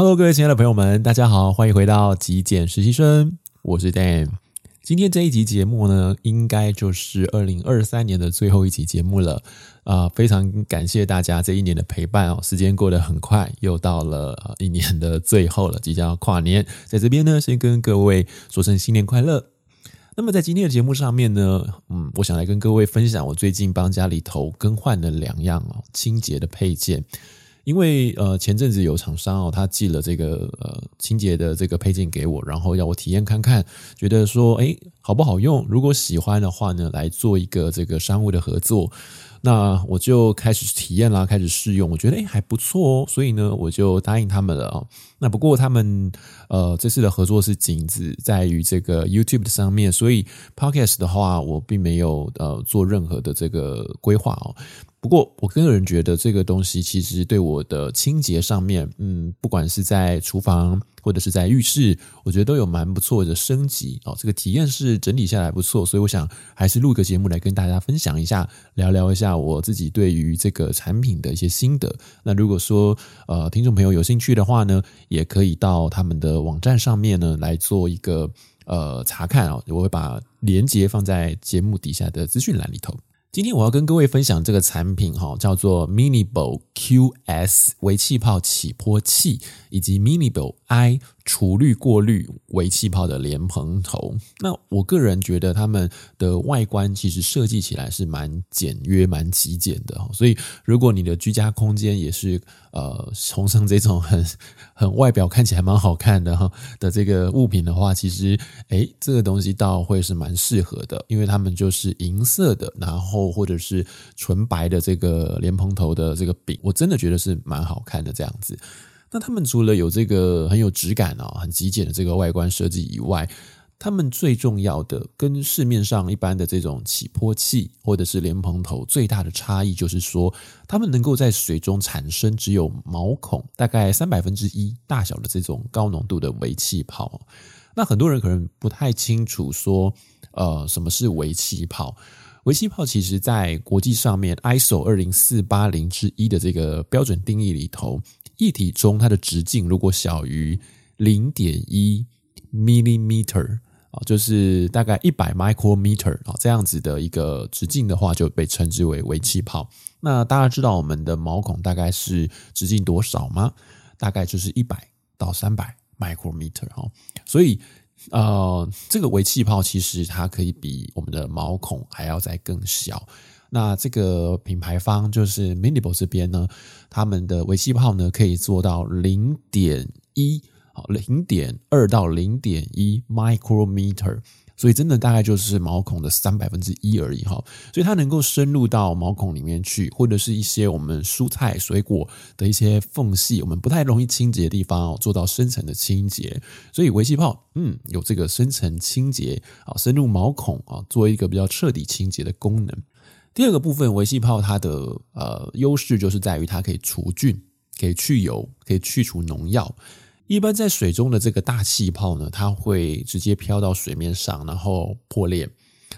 Hello，各位亲爱的朋友们，大家好，欢迎回到极简实习生，我是 Dan。今天这一集节目呢，应该就是二零二三年的最后一集节目了啊、非常感谢大家这一年的陪伴哦，时间过得很快，又到了一年的最后了，即将要跨年，在这边呢，先跟各位说声新年快乐。那么在今天的节目上面呢，嗯，我想来跟各位分享我最近帮家里头更换的两样哦清洁的配件，因为呃前阵子有厂商哦，他寄了这个呃清洁的这个配件给我，然后要我体验看看，觉得说诶好不好用，如果喜欢的话呢，来做一个这个商务的合作。那我就开始体验啦，开始试用，我觉得诶还不错哦，所以呢我就答应他们了啊。那不过他们呃这次的合作是仅止在于这个 YouTube 的上面，所以 Podcast 的话我并没有呃做任何的这个规划哦。不过，我个人觉得这个东西其实对我的清洁上面，嗯，不管是在厨房或者是在浴室，我觉得都有蛮不错的升级哦。这个体验是整体下来不错，所以我想还是录个节目来跟大家分享一下，聊聊一下我自己对于这个产品的一些心得。那如果说呃听众朋友有兴趣的话呢，也可以到他们的网站上面呢来做一个呃查看哦。我会把链接放在节目底下的资讯栏里头。今天我要跟各位分享这个产品哈，叫做 Miniball QS 微气泡起泼器，以及 Miniball I。除氯过滤微气泡的莲蓬头，那我个人觉得他们的外观其实设计起来是蛮简约、蛮极简的。所以，如果你的居家空间也是呃崇尚这种很很外表看起来蛮好看的哈的这个物品的话，其实诶这个东西倒会是蛮适合的，因为他们就是银色的，然后或者是纯白的这个莲蓬头的这个柄，我真的觉得是蛮好看的这样子。那他们除了有这个很有质感哦，很极简的这个外观设计以外，他们最重要的跟市面上一般的这种起泼器或者是莲蓬头最大的差异，就是说，他们能够在水中产生只有毛孔大概三百分之一大小的这种高浓度的微气泡。那很多人可能不太清楚说，呃，什么是微气泡？微气泡其实在国际上面 ISO 二零四八零之一的这个标准定义里头。液体中它的直径如果小于零点一 millimeter 啊，就是大概一百 micrometer 啊这样子的一个直径的话，就被称之为微气泡。那大家知道我们的毛孔大概是直径多少吗？大概就是一百到三百 micrometer 哈。所以呃，这个微气泡其实它可以比我们的毛孔还要再更小。那这个品牌方就是 Minibo 这边呢，他们的微气泡呢可以做到零点一，好，零点二到零点一 micrometer，所以真的大概就是毛孔的三百分之一而已哈，所以它能够深入到毛孔里面去，或者是一些我们蔬菜水果的一些缝隙，我们不太容易清洁的地方哦，做到深层的清洁，所以微气泡嗯有这个深层清洁啊，深入毛孔啊，做一个比较彻底清洁的功能。第二个部分，微气泡它的呃优势就是在于它可以除菌、可以去油、可以去除农药。一般在水中的这个大气泡呢，它会直接飘到水面上，然后破裂。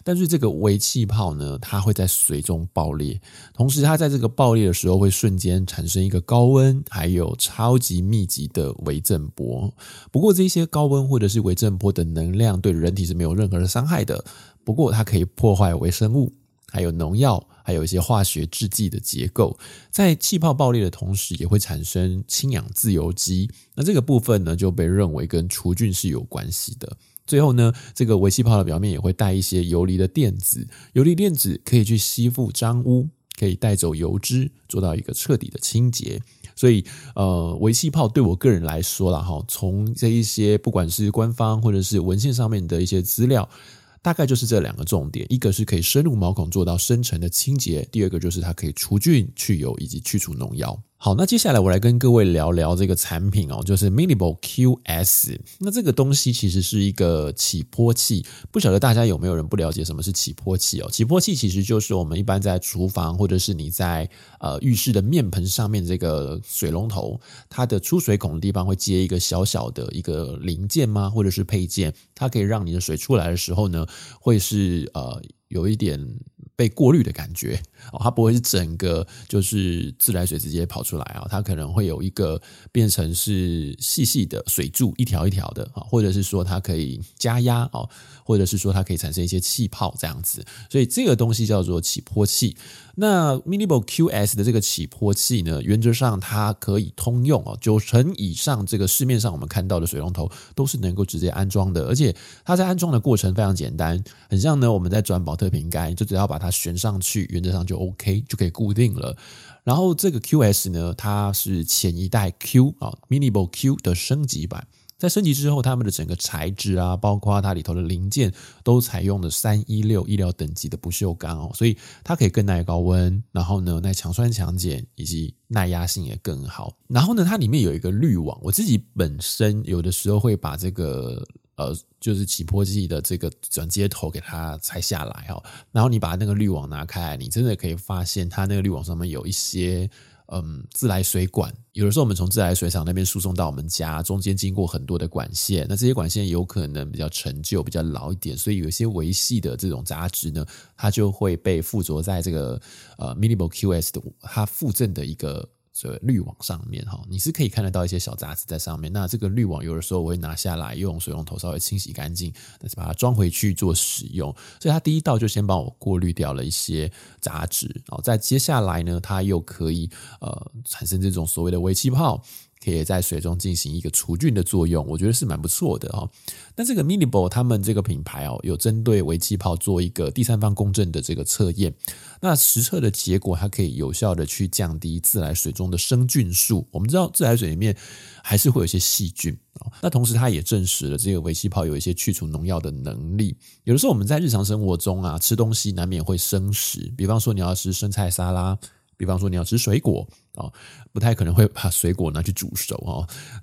但是这个微气泡呢，它会在水中爆裂，同时它在这个爆裂的时候会瞬间产生一个高温，还有超级密集的微震波。不过这些高温或者是微震波的能量对人体是没有任何的伤害的。不过它可以破坏微生物。还有农药，还有一些化学制剂的结构，在气泡爆裂的同时，也会产生氢氧自由基。那这个部分呢，就被认为跟除菌是有关系的。最后呢，这个微气泡的表面也会带一些游离的电子，游离电子可以去吸附脏污，可以带走油脂，做到一个彻底的清洁。所以，呃，微气泡对我个人来说啦，哈，从这一些不管是官方或者是文献上面的一些资料。大概就是这两个重点，一个是可以深入毛孔做到深层的清洁，第二个就是它可以除菌、去油以及去除农药。好，那接下来我来跟各位聊聊这个产品哦，就是 Miniball QS。那这个东西其实是一个起坡器，不晓得大家有没有人不了解什么是起坡器哦？起坡器其实就是我们一般在厨房或者是你在呃浴室的面盆上面这个水龙头，它的出水孔的地方会接一个小小的一个零件吗？或者是配件，它可以让你的水出来的时候呢，会是呃有一点被过滤的感觉哦，它不会是整个就是自来水直接跑出来啊，它可能会有一个变成是细细的水柱，一条一条的啊，或者是说它可以加压哦，或者是说它可以产生一些气泡这样子，所以这个东西叫做起波器。那 Minibo QS 的这个起波器呢，原则上它可以通用哦，九成以上这个市面上我们看到的水龙头都是能够直接安装的，而且它在安装的过程非常简单，很像呢我们在转宝特瓶盖，就只要把它旋上去，原则上就就 OK 就可以固定了。然后这个 QS 呢，它是前一代 Q 啊 Minibo Q 的升级版。在升级之后，他们的整个材质啊，包括它里头的零件，都采用了三一六医疗等级的不锈钢哦，所以它可以更耐高温，然后呢，耐强酸强碱，以及耐压性也更好。然后呢，它里面有一个滤网，我自己本身有的时候会把这个呃，就是起波器的这个转接头给它拆下来哦，然后你把那个滤网拿开，你真的可以发现它那个滤网上面有一些。嗯，自来水管有的时候我们从自来水厂那边输送到我们家，中间经过很多的管线，那这些管线有可能比较陈旧、比较老一点，所以有一些维系的这种杂质呢，它就会被附着在这个呃 Minibo QS 的它附赠的一个。这滤网上面哈，你是可以看得到一些小杂质在上面。那这个滤网有的时候我会拿下来，用水龙头稍微清洗干净，再把它装回去做使用。所以它第一道就先帮我过滤掉了一些杂质，然后再接下来呢，它又可以呃产生这种所谓的微气泡。可以在水中进行一个除菌的作用，我觉得是蛮不错的哦。那这个 Minibo 他们这个品牌哦，有针对微气泡做一个第三方公证的这个测验。那实测的结果，它可以有效的去降低自来水中的生菌数。我们知道自来水里面还是会有一些细菌。那同时，它也证实了这个微气泡有一些去除农药的能力。有的时候我们在日常生活中啊，吃东西难免会生食，比方说你要吃生菜沙拉。比方说你要吃水果啊，不太可能会把水果拿去煮熟啊，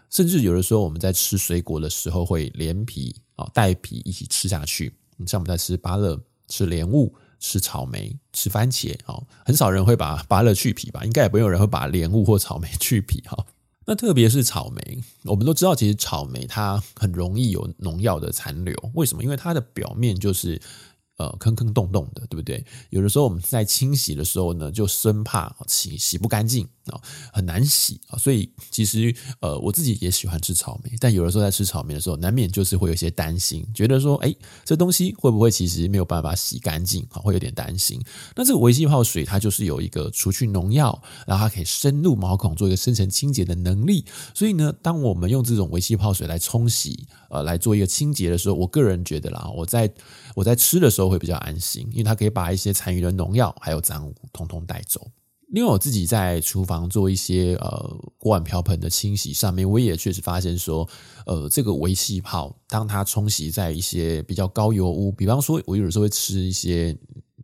甚至有的时候我们在吃水果的时候会连皮啊带皮一起吃下去。像我们在吃芭乐、吃莲雾、吃草莓、吃番茄啊，很少人会把芭乐去皮吧？应该也不会有人会把莲雾或草莓去皮哈。那特别是草莓，我们都知道其实草莓它很容易有农药的残留，为什么？因为它的表面就是。呃，坑坑洞洞的，对不对？有的时候我们在清洗的时候呢，就生怕洗洗不干净很难洗啊。所以其实呃，我自己也喜欢吃草莓，但有的时候在吃草莓的时候，难免就是会有些担心，觉得说，哎，这东西会不会其实没有办法洗干净啊？会有点担心。那这个微气泡水它就是有一个除去农药，然后它可以深入毛孔做一个深层清洁的能力。所以呢，当我们用这种微气泡水来冲洗，呃，来做一个清洁的时候，我个人觉得啦，我在我在吃的时候。会比较安心，因为它可以把一些残余的农药还有脏污通通带走。另外，我自己在厨房做一些呃锅碗瓢盆的清洗上面，我也确实发现说，呃，这个微气泡当它冲洗在一些比较高油污，比方说，我有时候会吃一些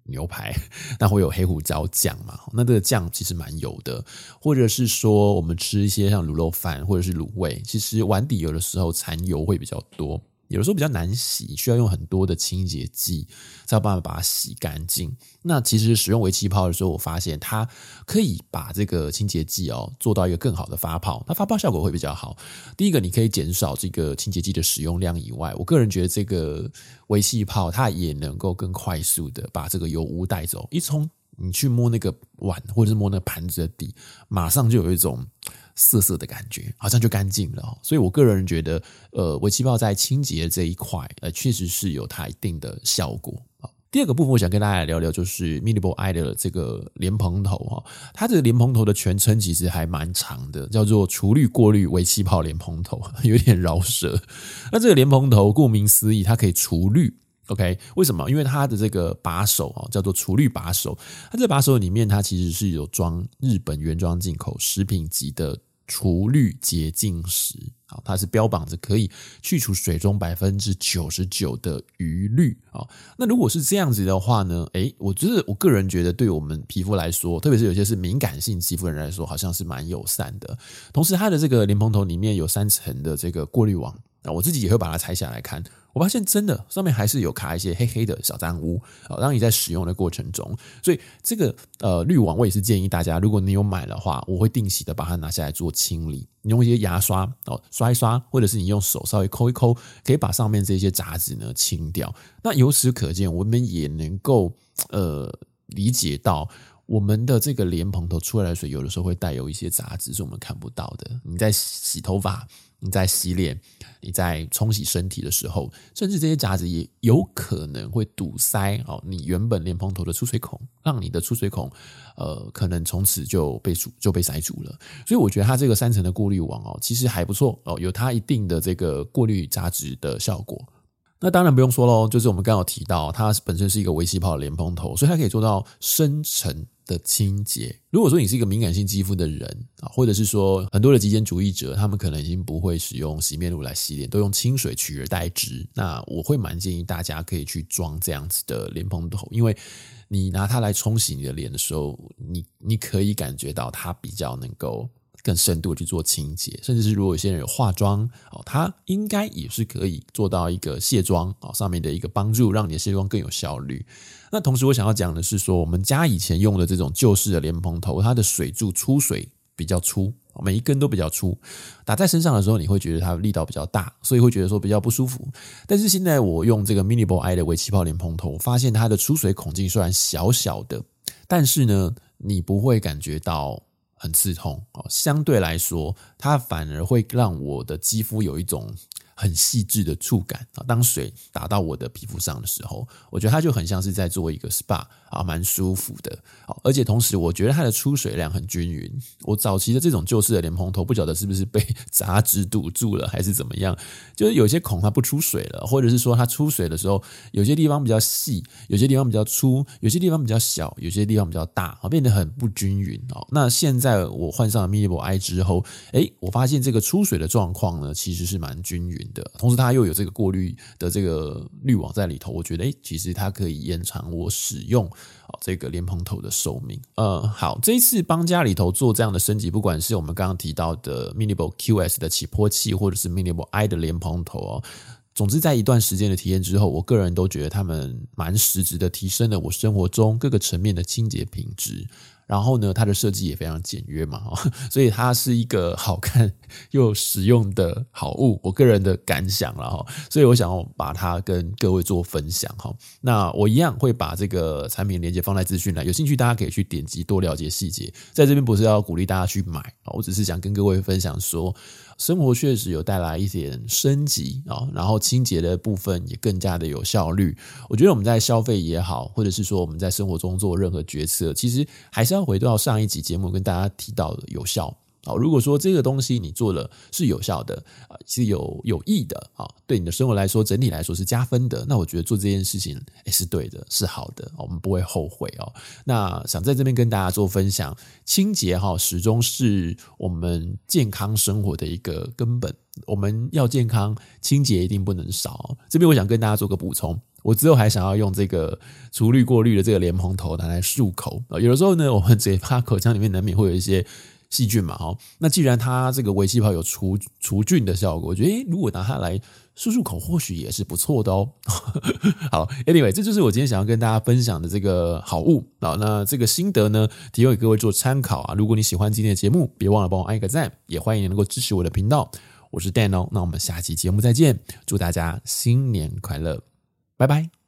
牛排，那会有黑胡椒酱嘛，那这个酱其实蛮油的，或者是说我们吃一些像卤肉饭或者是卤味，其实碗底有的时候残油会比较多。有的时候比较难洗，需要用很多的清洁剂才有办法把它洗干净。那其实使用微气泡的时候，我发现它可以把这个清洁剂哦做到一个更好的发泡，它发泡效果会比较好。第一个，你可以减少这个清洁剂的使用量以外，我个人觉得这个微气泡它也能够更快速的把这个油污带走。一冲你去摸那个碗或者是摸那个盘子的底，马上就有一种。涩涩的感觉，好像就干净了。所以我个人觉得，呃，微气泡在清洁这一块，呃，确实是有它一定的效果。第二个部分，我想跟大家聊聊，就是 Minibo i 的这个莲蓬头哈，它这个莲蓬头的全称其实还蛮长的，叫做除氯过滤微气泡莲蓬头，有点绕舌。那这个莲蓬头顾名思义，它可以除氯。OK，为什么？因为它的这个把手啊，叫做除氯把手。它这把手里面，它其实是有装日本原装进口食品级的除氯洁净石。好，它是标榜着可以去除水中百分之九十九的余氯啊。那如果是这样子的话呢？诶，我觉得我个人觉得，对我们皮肤来说，特别是有些是敏感性肌肤的人来说，好像是蛮友善的。同时，它的这个莲蓬头里面有三层的这个过滤网。那我自己也会把它拆下来看。我发现真的上面还是有卡一些黑黑的小脏污啊，让你在使用的过程中，所以这个呃滤网我也是建议大家，如果你有买的话，我会定期的把它拿下来做清理，你用一些牙刷哦刷一刷，或者是你用手稍微抠一抠，可以把上面这些杂质呢清掉。那由此可见，我们也能够呃理解到。我们的这个莲蓬头出来的水，有的时候会带有一些杂质，是我们看不到的。你在洗头发、你在洗脸、你在冲洗身体的时候，甚至这些杂质也有可能会堵塞哦，你原本莲蓬头的出水孔，让你的出水孔，呃，可能从此就被堵就被塞住了。所以我觉得它这个三层的过滤网哦，其实还不错哦，有它一定的这个过滤杂质的效果。那当然不用说喽，就是我们刚刚有提到，它本身是一个微气泡的莲蓬头，所以它可以做到深层的清洁。如果说你是一个敏感性肌肤的人啊，或者是说很多的极简主义者，他们可能已经不会使用洗面乳来洗脸，都用清水取而代之。那我会蛮建议大家可以去装这样子的莲蓬头，因为你拿它来冲洗你的脸的时候，你你可以感觉到它比较能够。更深度去做清洁，甚至是如果有些人有化妆哦，它应该也是可以做到一个卸妆哦上面的一个帮助，让你的卸妆更有效率。那同时我想要讲的是说，我们家以前用的这种旧式的莲蓬头，它的水柱出水比较粗，每一根都比较粗，打在身上的时候你会觉得它力道比较大，所以会觉得说比较不舒服。但是现在我用这个 Minible I 的微气泡莲蓬头，发现它的出水孔径虽然小小的，但是呢，你不会感觉到。很刺痛哦，相对来说，它反而会让我的肌肤有一种。很细致的触感啊！当水打到我的皮肤上的时候，我觉得它就很像是在做一个 SPA 啊，蛮舒服的。好而且同时，我觉得它的出水量很均匀。我早期的这种旧式的莲蓬头，不晓得是不是被 杂质堵住了，还是怎么样，就是有些孔它不出水了，或者是说它出水的时候，有些地方比较细，有些地方比较粗，有些地方比较小，有些地方比较大，啊，变得很不均匀哦。那现在我换上了 Minible I 之后，诶，我发现这个出水的状况呢，其实是蛮均匀的，同时它又有这个过滤的这个滤网在里头，我觉得，其实它可以延长我使用这个莲蓬头的寿命。呃，好，这一次帮家里头做这样的升级，不管是我们刚刚提到的 Minible QS 的起泼器，或者是 Minible I 的莲蓬头哦，总之在一段时间的体验之后，我个人都觉得他们蛮实质的提升了我生活中各个层面的清洁品质。然后呢，它的设计也非常简约嘛，所以它是一个好看又实用的好物，我个人的感想了哈。所以我想要把它跟各位做分享哈。那我一样会把这个产品链接放在资讯栏，有兴趣大家可以去点击多了解细节。在这边不是要鼓励大家去买，我只是想跟各位分享说。生活确实有带来一点升级啊，然后清洁的部分也更加的有效率。我觉得我们在消费也好，或者是说我们在生活中做任何决策，其实还是要回到上一集节目跟大家提到的有效。好，如果说这个东西你做了是有效的啊，是有有益的啊，对你的生活来说整体来说是加分的，那我觉得做这件事情也是对的，是好的，我们不会后悔哦。那想在这边跟大家做分享，清洁哈始终是我们健康生活的一个根本，我们要健康，清洁一定不能少。这边我想跟大家做个补充，我之后还想要用这个除氯过滤的这个莲蓬头拿来漱口啊，有的时候呢，我们嘴巴口腔里面难免会有一些。细菌嘛，哈，那既然它这个微气泡有除除菌的效果，我觉得，诶，如果拿它来漱漱口，或许也是不错的哦。好，Anyway，这就是我今天想要跟大家分享的这个好物啊。那这个心得呢，提供给各位做参考啊。如果你喜欢今天的节目，别忘了帮我按一个赞，也欢迎你能够支持我的频道。我是 Dan 哦，那我们下期节目再见，祝大家新年快乐，拜拜。